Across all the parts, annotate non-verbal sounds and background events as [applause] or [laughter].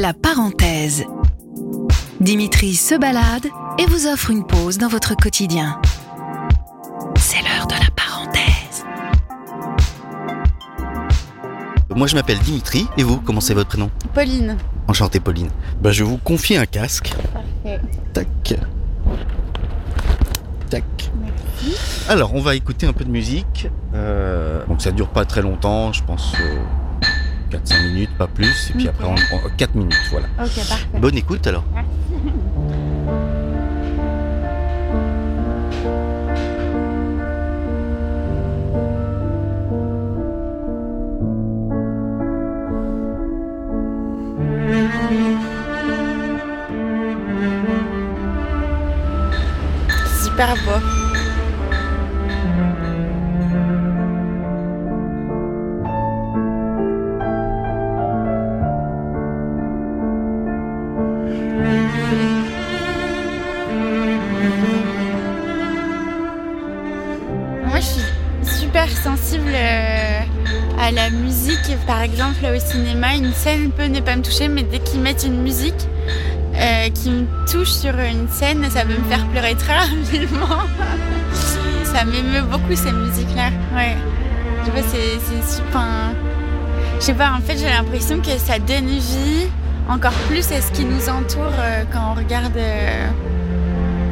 La parenthèse. Dimitri se balade et vous offre une pause dans votre quotidien. C'est l'heure de la parenthèse. Moi je m'appelle Dimitri, et vous, comment c'est votre prénom Pauline. Enchanté Pauline. Bah, je vais vous confier un casque. Parfait. Tac. Tac. Alors, on va écouter un peu de musique. Euh, donc ça dure pas très longtemps, je pense 4-5 minutes, pas plus. Et puis Ok. après, on, 4 minutes, voilà. Ok, parfait. Bonne écoute alors. Super beau. Euh, à la musique. Par exemple, au cinéma, une scène peut ne pas me toucher, mais dès qu'ils mettent une musique euh, qui me touche sur une scène, ça peut me faire pleurer très rapidement. [laughs] ça m'émeut beaucoup ces musiques-là. Ouais. Je pas, c'est super. Je sais pas, en fait, j'ai l'impression que ça donne vie encore plus à ce qui nous entoure euh, quand on regarde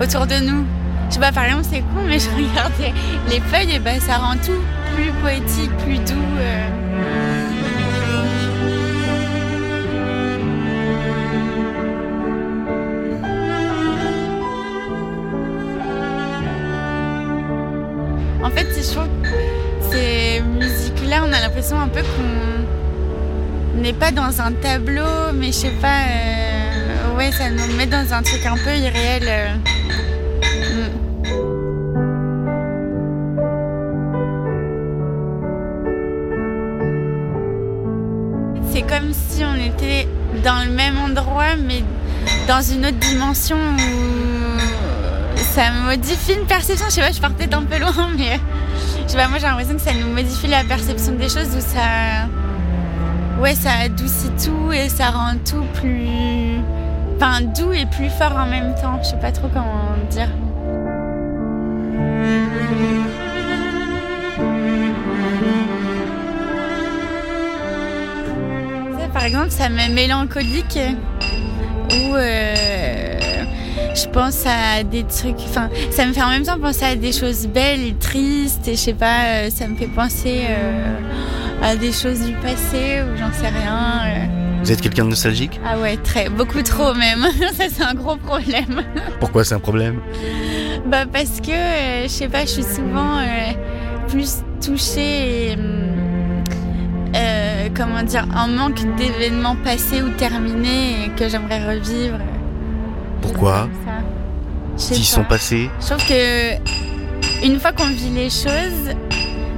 autour de nous. Je sais pas, par exemple, c'est con, mais je [laughs] regarde les feuilles et ben ça rend tout plus poétique, plus doux. euh. En fait, c'est chaud. Ces musiques-là, on a l'impression un peu qu'on n'est pas dans un tableau, mais je sais pas. euh, Ouais, ça nous met dans un truc un peu irréel. euh. C'est comme si on était dans le même endroit, mais dans une autre dimension où ça modifie une perception. Je sais pas, je pars peut-être un peu loin, mais je sais pas, moi j'ai l'impression que ça nous modifie la perception des choses où ça. Ouais, ça adoucit tout et ça rend tout plus. Enfin, doux et plus fort en même temps. Je sais pas trop comment dire. Exemple, ça me mélancolique où euh, je pense à des trucs. Enfin, ça me fait en même temps penser à des choses belles et tristes et je sais pas, euh, ça me fait penser euh, à des choses du passé ou j'en sais rien. Vous êtes quelqu'un de nostalgique? Ah ouais, très, beaucoup trop même. [laughs] ça c'est un gros problème. Pourquoi c'est un problème? Bah parce que euh, je sais pas, je suis souvent plus touchée et hum, comment dire, un manque d'événements passés ou terminés et que j'aimerais revivre. Pourquoi S'ils sont passés Je trouve que une fois qu'on vit les choses,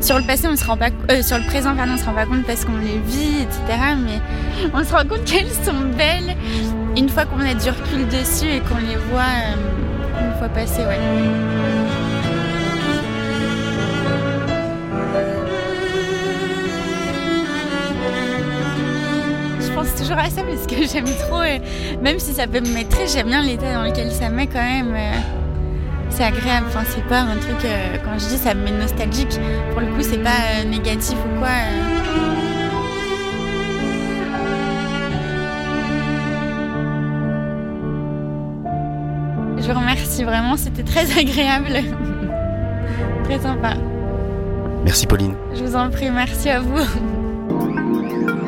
sur le passé on se rend pas, euh, sur le présent pardon, on se rend pas compte parce qu'on les vit, etc. Mais on se rend compte [laughs] qu'elles sont belles une fois qu'on a du recul dessus et qu'on les voit euh, une fois passées, ouais. Pense toujours à ça parce que [laughs] j'aime trop, euh, même si ça peut me mettre j'aime bien l'état dans lequel ça me met quand même. euh, c'est agréable, enfin c'est pas un truc, euh, quand je dis ça me met nostalgique, pour le coup c'est pas euh, négatif ou quoi. Je vous remercie vraiment, c'était très agréable. [laughs] très sympa. Merci Pauline. Je vous en prie, merci à vous. [laughs]